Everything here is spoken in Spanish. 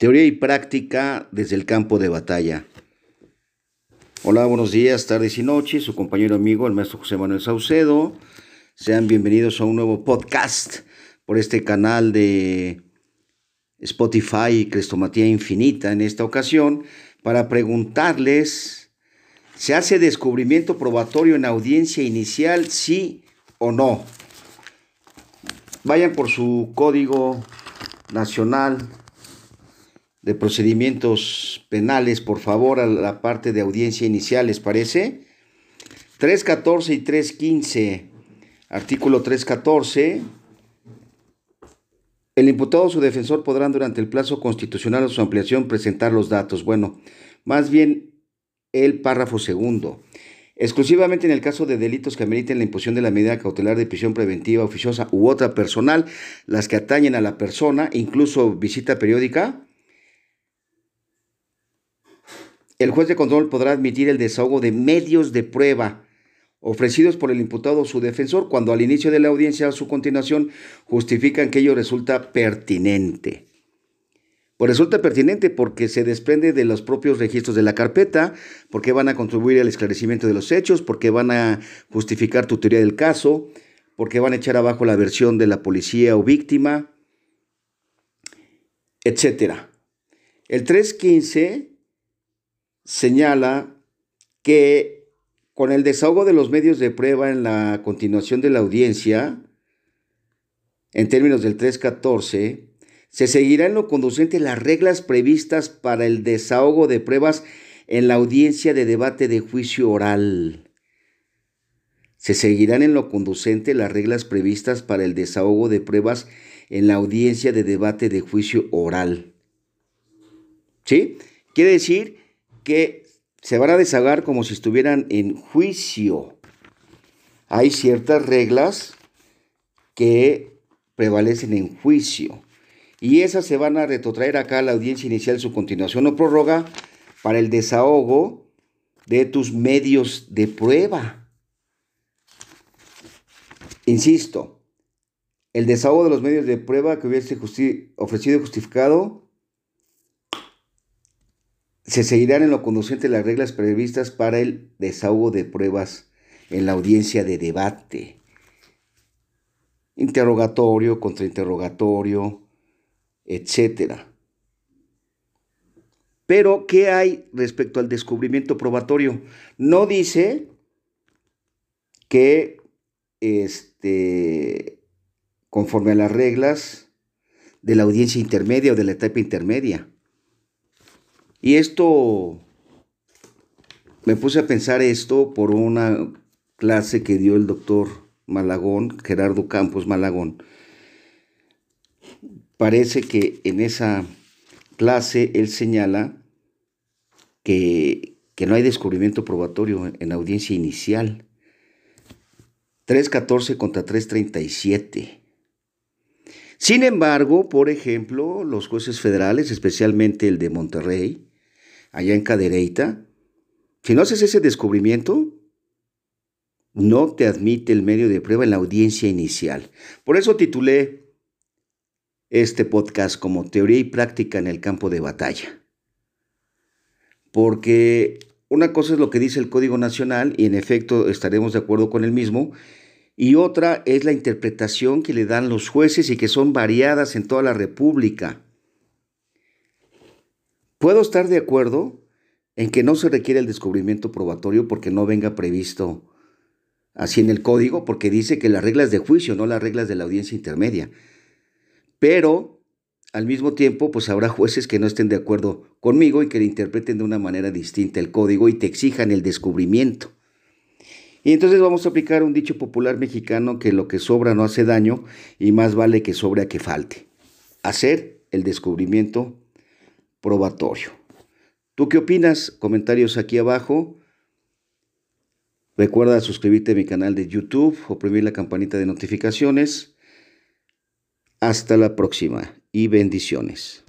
Teoría y práctica desde el campo de batalla. Hola, buenos días, tardes y noches. Su compañero amigo, el maestro José Manuel Saucedo. Sean bienvenidos a un nuevo podcast por este canal de Spotify y Crestomatía Infinita en esta ocasión para preguntarles, ¿se hace descubrimiento probatorio en audiencia inicial, sí o no? Vayan por su código nacional de procedimientos penales, por favor, a la parte de audiencia inicial, ¿les parece? 314 y 315, artículo 314. El imputado o su defensor podrán durante el plazo constitucional o su ampliación presentar los datos. Bueno, más bien el párrafo segundo. Exclusivamente en el caso de delitos que ameriten la imposición de la medida cautelar de prisión preventiva oficiosa u otra personal, las que atañen a la persona, incluso visita periódica, el juez de control podrá admitir el desahogo de medios de prueba ofrecidos por el imputado o su defensor cuando al inicio de la audiencia o su continuación justifican que ello resulta pertinente. Pues resulta pertinente porque se desprende de los propios registros de la carpeta, porque van a contribuir al esclarecimiento de los hechos, porque van a justificar tu teoría del caso, porque van a echar abajo la versión de la policía o víctima, etc. El 315 señala que con el desahogo de los medios de prueba en la continuación de la audiencia, en términos del 314, se seguirá en lo conducente las reglas previstas para el desahogo de pruebas en la audiencia de debate de juicio oral. Se seguirán en lo conducente las reglas previstas para el desahogo de pruebas en la audiencia de debate de juicio oral. ¿Sí? Quiere decir que se van a deshagar como si estuvieran en juicio. Hay ciertas reglas que prevalecen en juicio y esas se van a retrotraer acá a la audiencia inicial, su continuación o prórroga para el desahogo de tus medios de prueba. Insisto, el desahogo de los medios de prueba que hubiese ofrecido y justificado se seguirán en lo conducente las reglas previstas para el desahogo de pruebas en la audiencia de debate. Interrogatorio, contrainterrogatorio, etc. Pero, ¿qué hay respecto al descubrimiento probatorio? No dice que, este, conforme a las reglas de la audiencia intermedia o de la etapa intermedia. Y esto, me puse a pensar esto por una clase que dio el doctor Malagón, Gerardo Campos Malagón. Parece que en esa clase él señala que, que no hay descubrimiento probatorio en audiencia inicial. 3.14 contra 3.37. Sin embargo, por ejemplo, los jueces federales, especialmente el de Monterrey, allá en Cadereyta, si no haces ese descubrimiento, no te admite el medio de prueba en la audiencia inicial. Por eso titulé este podcast como Teoría y Práctica en el campo de batalla. Porque una cosa es lo que dice el Código Nacional, y en efecto estaremos de acuerdo con el mismo, y otra es la interpretación que le dan los jueces y que son variadas en toda la República. Puedo estar de acuerdo en que no se requiere el descubrimiento probatorio porque no venga previsto así en el código, porque dice que las reglas de juicio, no las reglas de la audiencia intermedia. Pero al mismo tiempo, pues habrá jueces que no estén de acuerdo conmigo y que le interpreten de una manera distinta el código y te exijan el descubrimiento. Y entonces vamos a aplicar un dicho popular mexicano que lo que sobra no hace daño y más vale que sobre a que falte. Hacer el descubrimiento probatorio. ¿Tú qué opinas? Comentarios aquí abajo. Recuerda suscribirte a mi canal de YouTube, oprimir la campanita de notificaciones. Hasta la próxima y bendiciones.